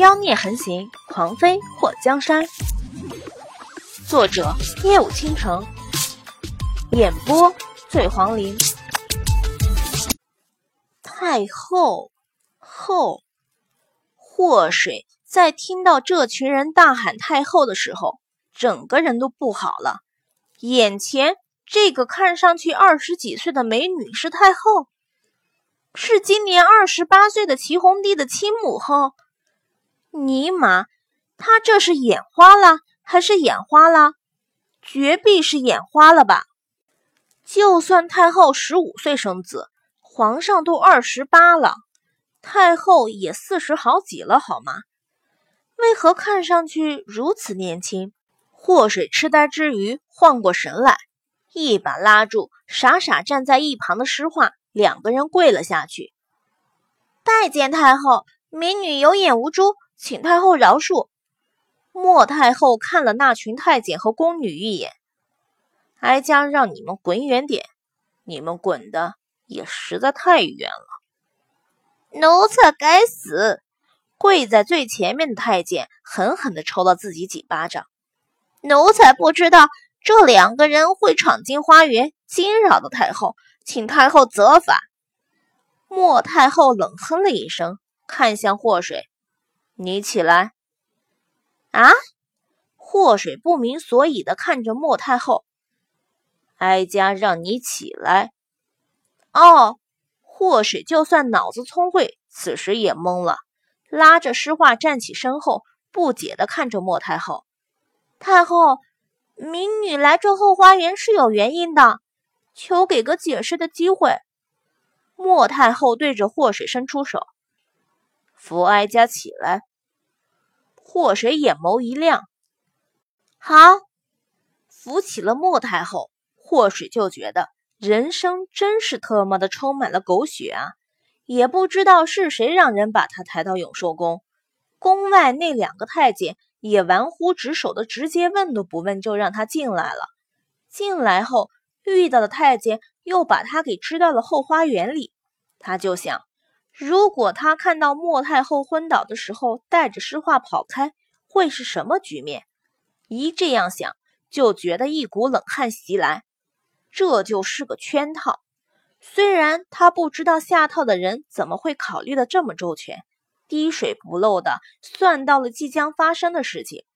妖孽横行，狂妃或江山。作者：夜舞倾城，演播：醉黄林。太后，后，祸水在听到这群人大喊太后的时候，整个人都不好了。眼前这个看上去二十几岁的美女是太后，是今年二十八岁的齐红帝的亲母后。尼玛，他这是眼花了还是眼花了？绝壁是眼花了吧？就算太后十五岁生子，皇上都二十八了，太后也四十好几了，好吗？为何看上去如此年轻？祸水痴呆之余晃过神来，一把拉住傻傻站在一旁的诗画，两个人跪了下去，拜见太后，民女有眼无珠。请太后饶恕。莫太后看了那群太监和宫女一眼，哀家让你们滚远点，你们滚的也实在太远了。奴才该死！跪在最前面的太监狠狠地抽了自己几巴掌。奴才不知道这两个人会闯进花园，惊扰到太后，请太后责罚。莫太后冷哼了一声，看向祸水。你起来！啊！祸水不明所以的看着莫太后，哀家让你起来。哦，祸水就算脑子聪慧，此时也懵了，拉着诗画站起身后，不解的看着莫太后。太后，民女来这后花园是有原因的，求给个解释的机会。莫太后对着祸水伸出手，扶哀家起来。祸水眼眸一亮，好，扶起了莫太后。祸水就觉得人生真是特么的充满了狗血啊！也不知道是谁让人把他抬到永寿宫，宫外那两个太监也玩忽职守的，直接问都不问就让他进来了。进来后遇到的太监又把他给支到了后花园里，他就想。如果他看到莫太后昏倒的时候带着诗画跑开，会是什么局面？一这样想，就觉得一股冷汗袭来。这就是个圈套。虽然他不知道下套的人怎么会考虑的这么周全，滴水不漏的算到了即将发生的事情。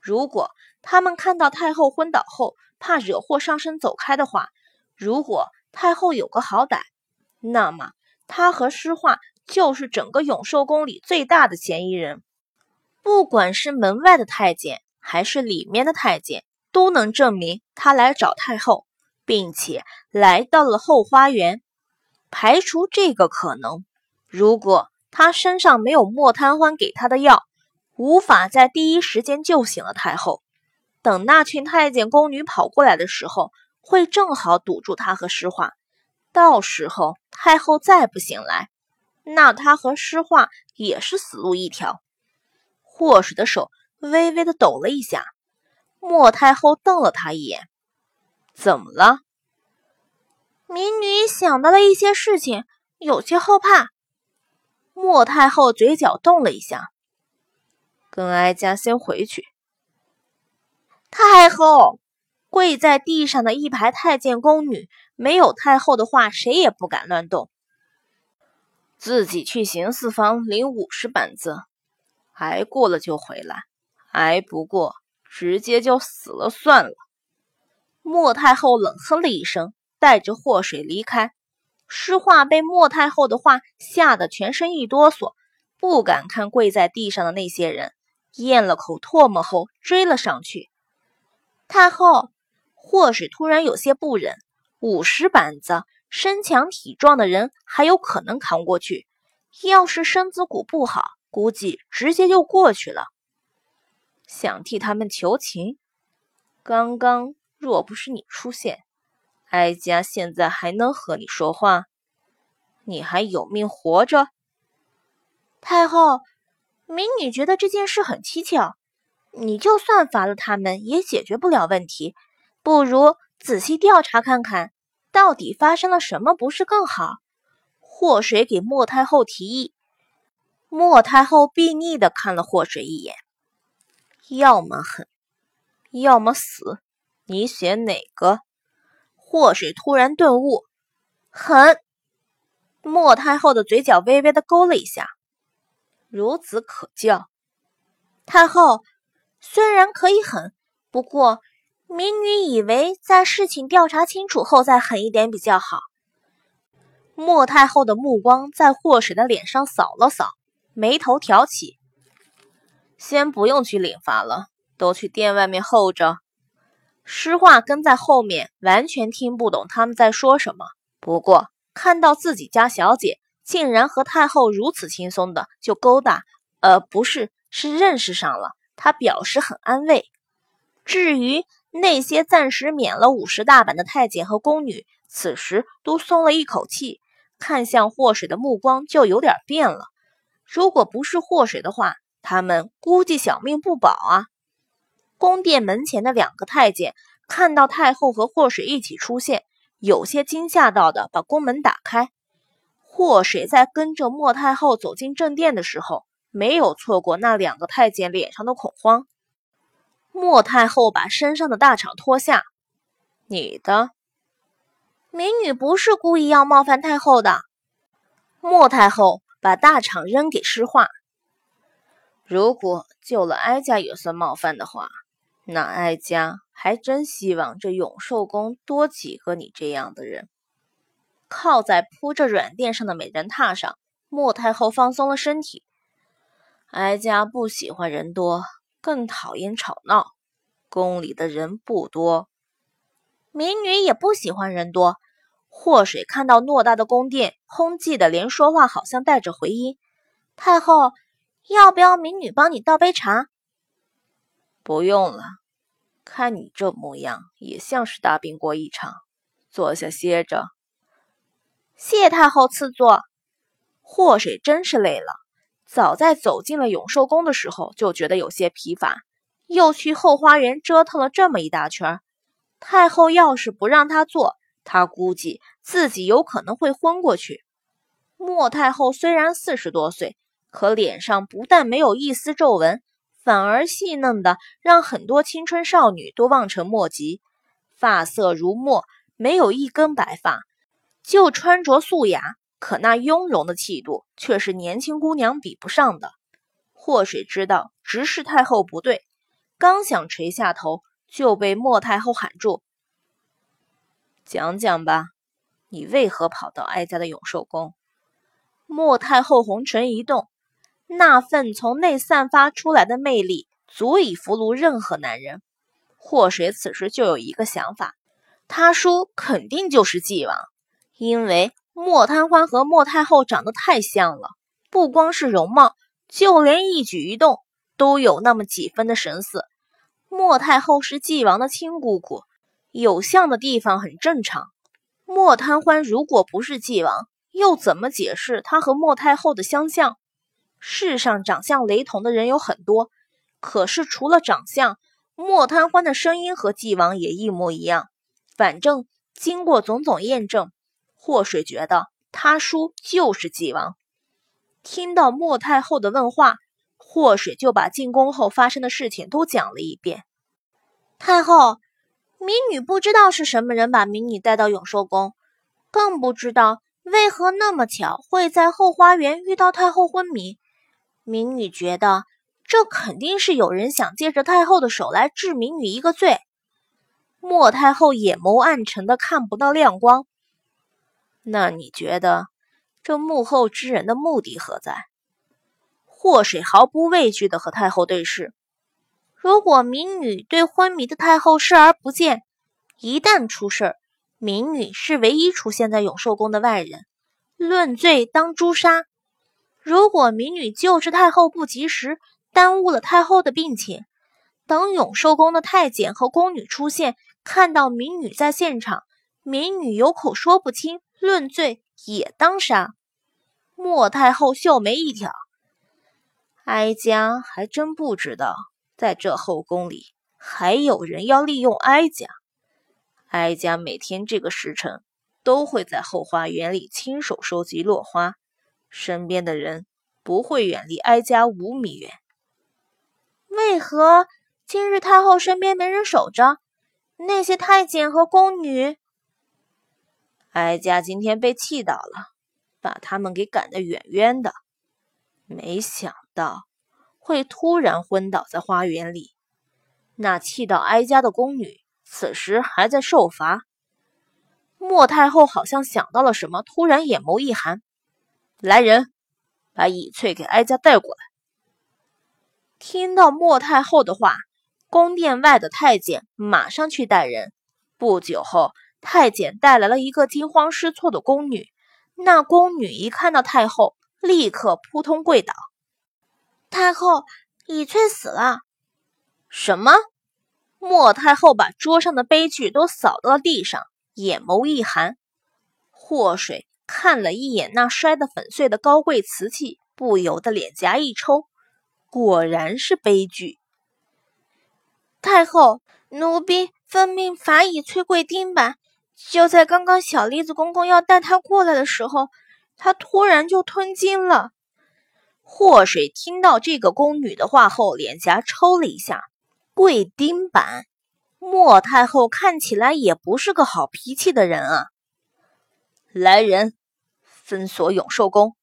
如果他们看到太后昏倒后怕惹祸上身走开的话，如果太后有个好歹，那么他和诗画。就是整个永寿宫里最大的嫌疑人，不管是门外的太监还是里面的太监，都能证明他来找太后，并且来到了后花园。排除这个可能，如果他身上没有莫贪欢给他的药，无法在第一时间救醒了太后。等那群太监宫女跑过来的时候，会正好堵住他和诗画。到时候太后再不醒来。那他和诗画也是死路一条。祸水的手微微的抖了一下，莫太后瞪了他一眼：“怎么了？”民女想到了一些事情，有些后怕。莫太后嘴角动了一下：“跟哀家先回去。”太后跪在地上的一排太监宫女，没有太后的话，谁也不敢乱动。自己去刑四房领五十板子，挨过了就回来，挨不过直接就死了算了。莫太后冷哼了一声，带着祸水离开。诗画被莫太后的话吓得全身一哆嗦，不敢看跪在地上的那些人，咽了口唾沫后追了上去。太后，祸水突然有些不忍，五十板子。身强体壮的人还有可能扛过去，要是身子骨不好，估计直接就过去了。想替他们求情，刚刚若不是你出现，哀家现在还能和你说话？你还有命活着？太后，民女觉得这件事很蹊跷，你就算罚了他们，也解决不了问题，不如仔细调查看看。到底发生了什么？不是更好？祸水给莫太后提议。莫太后睥睨的看了祸水一眼，要么狠，要么死，你选哪个？祸水突然顿悟，狠。莫太后的嘴角微微的勾了一下，孺子可教。太后虽然可以狠，不过民女以为在事情调查清楚后再狠一点比较好。莫太后的目光在祸水的脸上扫了扫，眉头挑起。先不用去领罚了，都去殿外面候着。诗画跟在后面，完全听不懂他们在说什么。不过看到自己家小姐竟然和太后如此轻松的就勾搭，呃，不是，是认识上了，他表示很安慰。至于那些暂时免了五十大板的太监和宫女，此时都松了一口气。看向祸水的目光就有点变了。如果不是祸水的话，他们估计小命不保啊！宫殿门前的两个太监看到太后和祸水一起出现，有些惊吓到的把宫门打开。祸水在跟着莫太后走进正殿的时候，没有错过那两个太监脸上的恐慌。莫太后把身上的大氅脱下，你的。民女不是故意要冒犯太后的。莫太后把大氅扔给诗画。如果救了哀家也算冒犯的话，那哀家还真希望这永寿宫多几个你这样的人。靠在铺着软垫上的美人榻上，莫太后放松了身体。哀家不喜欢人多，更讨厌吵闹。宫里的人不多，民女也不喜欢人多。祸水看到偌大的宫殿，空寂的，连说话好像带着回音。太后，要不要民女帮你倒杯茶？不用了，看你这模样，也像是大病过一场。坐下歇着。谢太后赐座。祸水真是累了，早在走进了永寿宫的时候就觉得有些疲乏，又去后花园折腾了这么一大圈。太后要是不让他坐，他估计自己有可能会昏过去。莫太后虽然四十多岁，可脸上不但没有一丝皱纹，反而细嫩的让很多青春少女都望尘莫及。发色如墨，没有一根白发，就穿着素雅，可那雍容的气度却是年轻姑娘比不上的。祸水知道直视太后不对，刚想垂下头，就被莫太后喊住。讲讲吧，你为何跑到哀家的永寿宫？莫太后红唇一动，那份从内散发出来的魅力，足以俘虏任何男人。祸水此时就有一个想法，他叔肯定就是纪王，因为莫贪欢和莫太后长得太像了，不光是容貌，就连一举一动都有那么几分的神似。莫太后是纪王的亲姑姑。有像的地方很正常。莫贪欢如果不是纪王，又怎么解释他和莫太后的相像？世上长相雷同的人有很多，可是除了长相，莫贪欢的声音和纪王也一模一样。反正经过种种验证，祸水觉得他叔就是纪王。听到莫太后的问话，祸水就把进宫后发生的事情都讲了一遍。太后。民女不知道是什么人把民女带到永寿宫，更不知道为何那么巧会在后花园遇到太后昏迷。民女觉得这肯定是有人想借着太后的手来治民女一个罪。莫太后眼眸暗沉的看不到亮光。那你觉得这幕后之人的目的何在？祸水毫不畏惧的和太后对视。如果民女对昏迷的太后视而不见，一旦出事儿，民女是唯一出现在永寿宫的外人，论罪当诛杀。如果民女救治太后不及时，耽误了太后的病情，等永寿宫的太监和宫女出现，看到民女在现场，民女有口说不清，论罪也当杀。莫太后秀眉一挑，哀家还真不知道。在这后宫里，还有人要利用哀家。哀家每天这个时辰都会在后花园里亲手收集落花，身边的人不会远离哀家五米远。为何今日太后身边没人守着？那些太监和宫女，哀家今天被气到了，把他们给赶得远远的。没想到会突然昏倒在花园里。那气到哀家的宫女，此时还在受罚。莫太后好像想到了什么，突然眼眸一寒：“来人，把乙翠给哀家带过来。”听到莫太后的话，宫殿外的太监马上去带人。不久后，太监带来了一个惊慌失措的宫女。那宫女一看到太后，立刻扑通跪倒：“太后，乙翠死了！”什么？莫太后把桌上的杯具都扫到了地上，眼眸一寒。祸水看了一眼那摔得粉碎的高贵瓷器，不由得脸颊一抽，果然是悲剧。太后，奴婢奉命罚乙翠跪钉板。就在刚刚，小栗子公公要带她过来的时候。他突然就吞金了。祸水听到这个宫女的话后，脸颊抽了一下。跪钉板，莫太后看起来也不是个好脾气的人啊。来人，封锁永寿宫，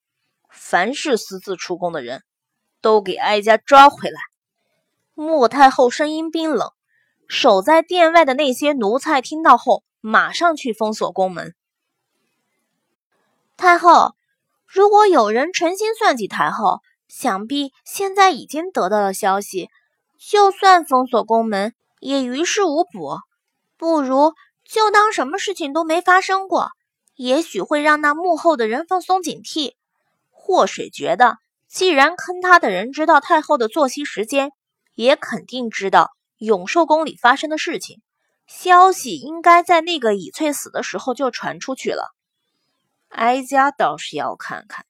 凡是私自出宫的人都给哀家抓回来。莫太后声音冰冷，守在殿外的那些奴才听到后，马上去封锁宫门。太后，如果有人存心算计太后，想必现在已经得到了消息。就算封锁宫门，也于事无补。不如就当什么事情都没发生过，也许会让那幕后的人放松警惕。祸水觉得，既然坑他的人知道太后的作息时间，也肯定知道永寿宫里发生的事情，消息应该在那个乙翠死的时候就传出去了。哀家倒是要看看，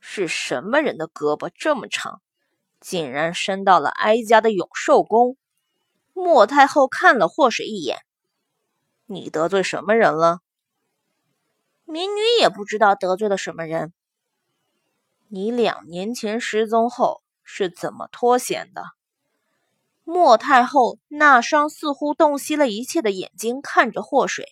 是什么人的胳膊这么长，竟然伸到了哀家的永寿宫。莫太后看了祸水一眼：“你得罪什么人了？”民女也不知道得罪了什么人。你两年前失踪后是怎么脱险的？莫太后那双似乎洞悉了一切的眼睛看着祸水，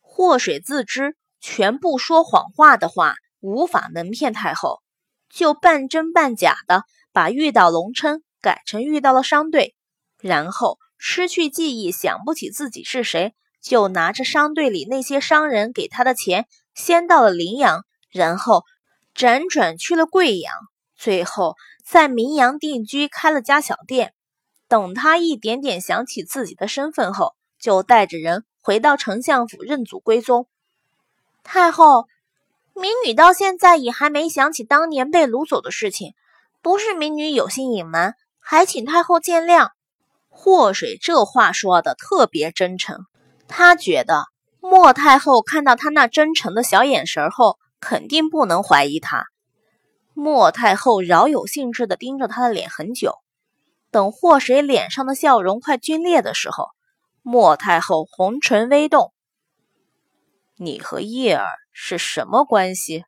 祸水自知。全部说谎话的话无法蒙骗太后，就半真半假的把遇到龙琛改成遇到了商队，然后失去记忆，想不起自己是谁，就拿着商队里那些商人给他的钱，先到了临阳，然后辗转去了贵阳，最后在名阳定居，开了家小店。等他一点点想起自己的身份后，就带着人回到丞相府认祖归宗。太后，民女到现在也还没想起当年被掳走的事情，不是民女有心隐瞒，还请太后见谅。祸水这话说的特别真诚，他觉得莫太后看到他那真诚的小眼神后，肯定不能怀疑他。莫太后饶有兴致地盯着他的脸很久，等祸水脸上的笑容快皲裂的时候，莫太后红唇微动。你和叶儿是什么关系？